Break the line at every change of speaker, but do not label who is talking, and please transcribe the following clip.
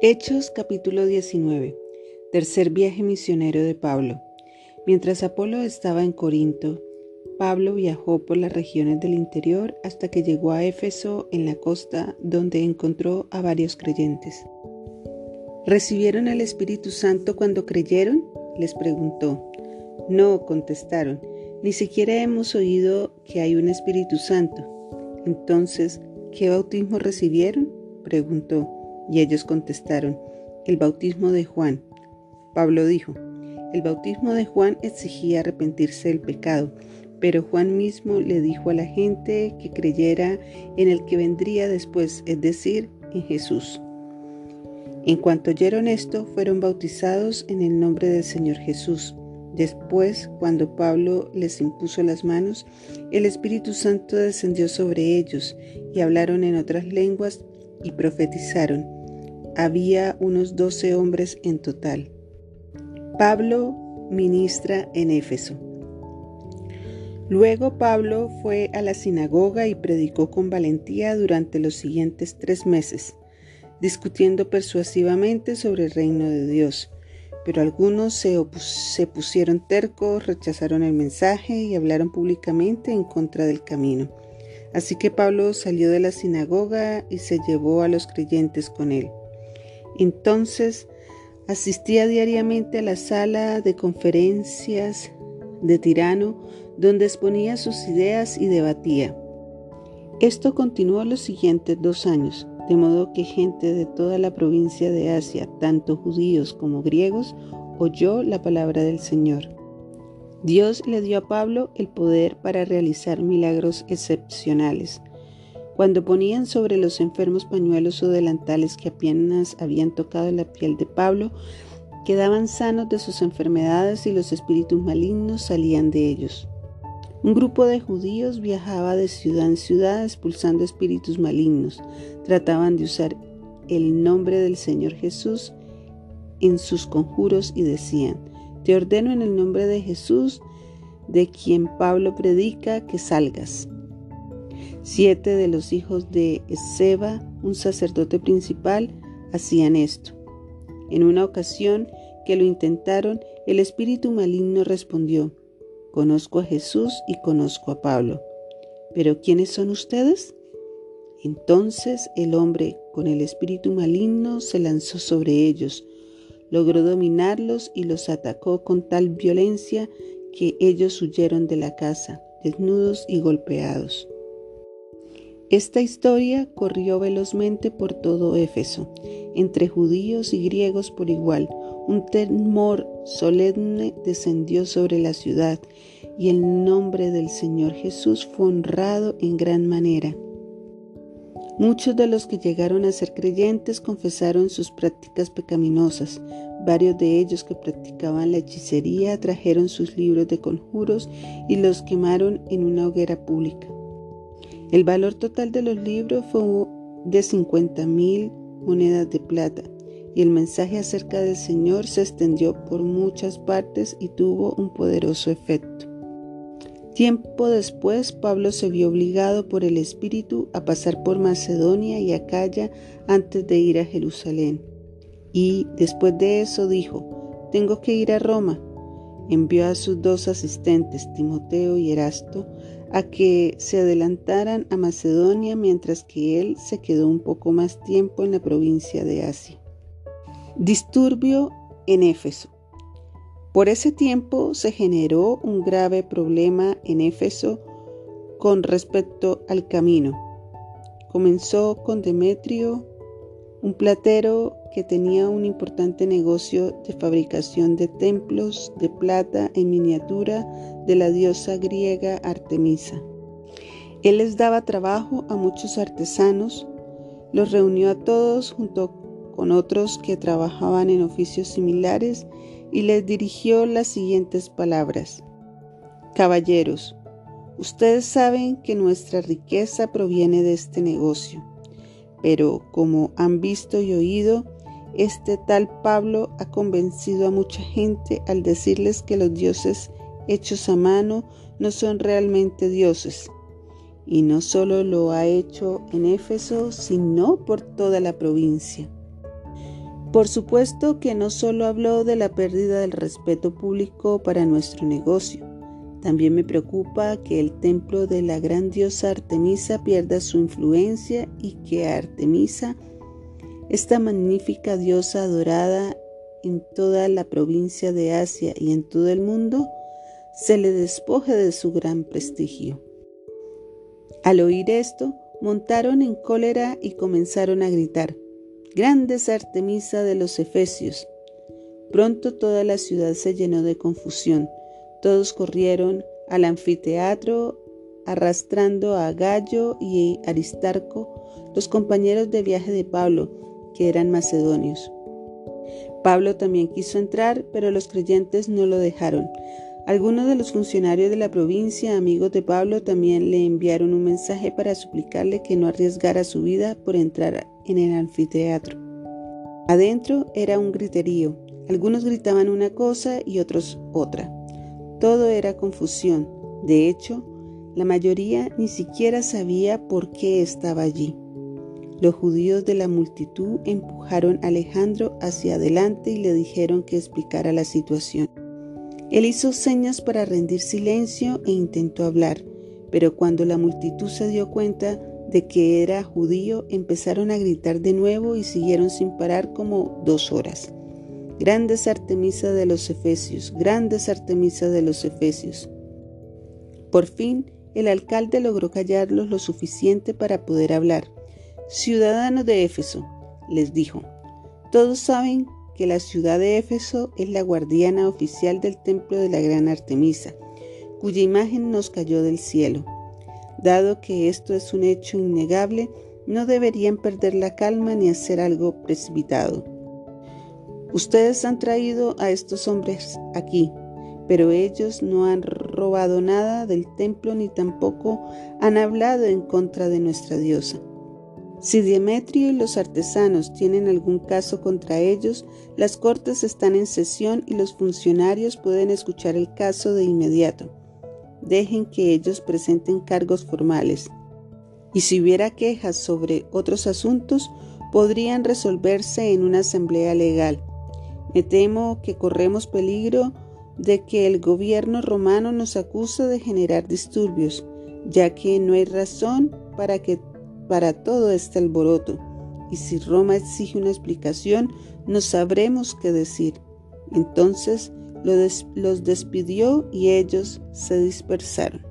Hechos capítulo 19. Tercer viaje misionero de Pablo. Mientras Apolo estaba en Corinto, Pablo viajó por las regiones del interior hasta que llegó a Éfeso en la costa donde encontró a varios creyentes. ¿Recibieron el Espíritu Santo cuando creyeron? les preguntó. No, contestaron, ni siquiera hemos oído que hay un Espíritu Santo. Entonces, ¿qué bautismo recibieron? preguntó. Y ellos contestaron, el bautismo de Juan. Pablo dijo, el bautismo de Juan exigía arrepentirse del pecado, pero Juan mismo le dijo a la gente que creyera en el que vendría después, es decir, en Jesús. En cuanto oyeron esto, fueron bautizados en el nombre del Señor Jesús. Después, cuando Pablo les impuso las manos, el Espíritu Santo descendió sobre ellos y hablaron en otras lenguas y profetizaron había unos doce hombres en total. Pablo ministra en Éfeso. Luego Pablo fue a la sinagoga y predicó con valentía durante los siguientes tres meses, discutiendo persuasivamente sobre el reino de Dios. Pero algunos se, se, pusieron tercos, rechazaron el mensaje y hablaron públicamente en contra del camino. Así que Pablo salió de la sinagoga y se llevó a los creyentes con él. Entonces asistía diariamente a la sala de conferencias de Tirano, donde exponía sus ideas y debatía. Esto continuó los siguientes dos años, de modo que gente de toda la provincia de Asia, tanto judíos como griegos, oyó la palabra del Señor. Dios le dio a Pablo el poder para realizar milagros excepcionales. Cuando ponían sobre los enfermos pañuelos o delantales que apenas habían tocado la piel de Pablo, quedaban sanos de sus enfermedades y los espíritus malignos salían de ellos. Un grupo de judíos viajaba de ciudad en ciudad expulsando espíritus malignos. Trataban de usar el nombre del Señor Jesús en sus conjuros y decían, te ordeno en el nombre de Jesús, de quien Pablo predica, que salgas. Siete de los hijos de Seba, un sacerdote principal, hacían esto. En una ocasión que lo intentaron, el espíritu maligno respondió, Conozco a Jesús y conozco a Pablo, pero ¿quiénes son ustedes? Entonces el hombre con el espíritu maligno se lanzó sobre ellos, logró dominarlos y los atacó con tal violencia que ellos huyeron de la casa, desnudos y golpeados. Esta historia corrió velozmente por todo Éfeso, entre judíos y griegos por igual. Un temor solemne descendió sobre la ciudad y el nombre del Señor Jesús fue honrado en gran manera. Muchos de los que llegaron a ser creyentes confesaron sus prácticas pecaminosas. Varios de ellos que practicaban la hechicería trajeron sus libros de conjuros y los quemaron en una hoguera pública. El valor total de los libros fue de 50 mil monedas de plata y el mensaje acerca del Señor se extendió por muchas partes y tuvo un poderoso efecto. Tiempo después, Pablo se vio obligado por el Espíritu a pasar por Macedonia y Acaya antes de ir a Jerusalén. Y después de eso dijo, tengo que ir a Roma. Envió a sus dos asistentes, Timoteo y Erasto, a que se adelantaran a Macedonia mientras que él se quedó un poco más tiempo en la provincia de Asia. Disturbio en Éfeso. Por ese tiempo se generó un grave problema en Éfeso con respecto al camino. Comenzó con Demetrio, un platero que tenía un importante negocio de fabricación de templos de plata en miniatura de la diosa griega Artemisa. Él les daba trabajo a muchos artesanos, los reunió a todos junto con otros que trabajaban en oficios similares y les dirigió las siguientes palabras. Caballeros, ustedes saben que nuestra riqueza proviene de este negocio, pero como han visto y oído, este tal Pablo ha convencido a mucha gente al decirles que los dioses hechos a mano no son realmente dioses. Y no solo lo ha hecho en Éfeso, sino por toda la provincia. Por supuesto que no solo habló de la pérdida del respeto público para nuestro negocio, también me preocupa que el templo de la gran diosa Artemisa pierda su influencia y que Artemisa, esta magnífica diosa adorada en toda la provincia de Asia y en todo el mundo, se le despoje de su gran prestigio. Al oír esto, montaron en cólera y comenzaron a gritar, Grandes Artemisa de los Efesios. Pronto toda la ciudad se llenó de confusión todos corrieron al anfiteatro arrastrando a Gallo y Aristarco, los compañeros de viaje de Pablo, que eran macedonios. Pablo también quiso entrar, pero los creyentes no lo dejaron. Algunos de los funcionarios de la provincia, amigos de Pablo, también le enviaron un mensaje para suplicarle que no arriesgara su vida por entrar en el anfiteatro. Adentro era un griterío. Algunos gritaban una cosa y otros otra. Todo era confusión. De hecho, la mayoría ni siquiera sabía por qué estaba allí. Los judíos de la multitud empujaron a Alejandro hacia adelante y le dijeron que explicara la situación. Él hizo señas para rendir silencio e intentó hablar, pero cuando la multitud se dio cuenta de que era judío, empezaron a gritar de nuevo y siguieron sin parar como dos horas. Grandes Artemisa de los Efesios, grandes Artemisa de los Efesios. Por fin, el alcalde logró callarlos lo suficiente para poder hablar. Ciudadanos de Éfeso, les dijo, todos saben que la ciudad de Éfeso es la guardiana oficial del templo de la gran Artemisa, cuya imagen nos cayó del cielo. Dado que esto es un hecho innegable, no deberían perder la calma ni hacer algo precipitado. Ustedes han traído a estos hombres aquí, pero ellos no han robado nada del templo ni tampoco han hablado en contra de nuestra diosa. Si Demetrio y los artesanos tienen algún caso contra ellos, las cortes están en sesión y los funcionarios pueden escuchar el caso de inmediato. Dejen que ellos presenten cargos formales. Y si hubiera quejas sobre otros asuntos, podrían resolverse en una asamblea legal. Me temo que corremos peligro de que el gobierno romano nos acuse de generar disturbios, ya que no hay razón para que para todo este alboroto. Y si Roma exige una explicación, no sabremos qué decir. Entonces los despidió y ellos se dispersaron.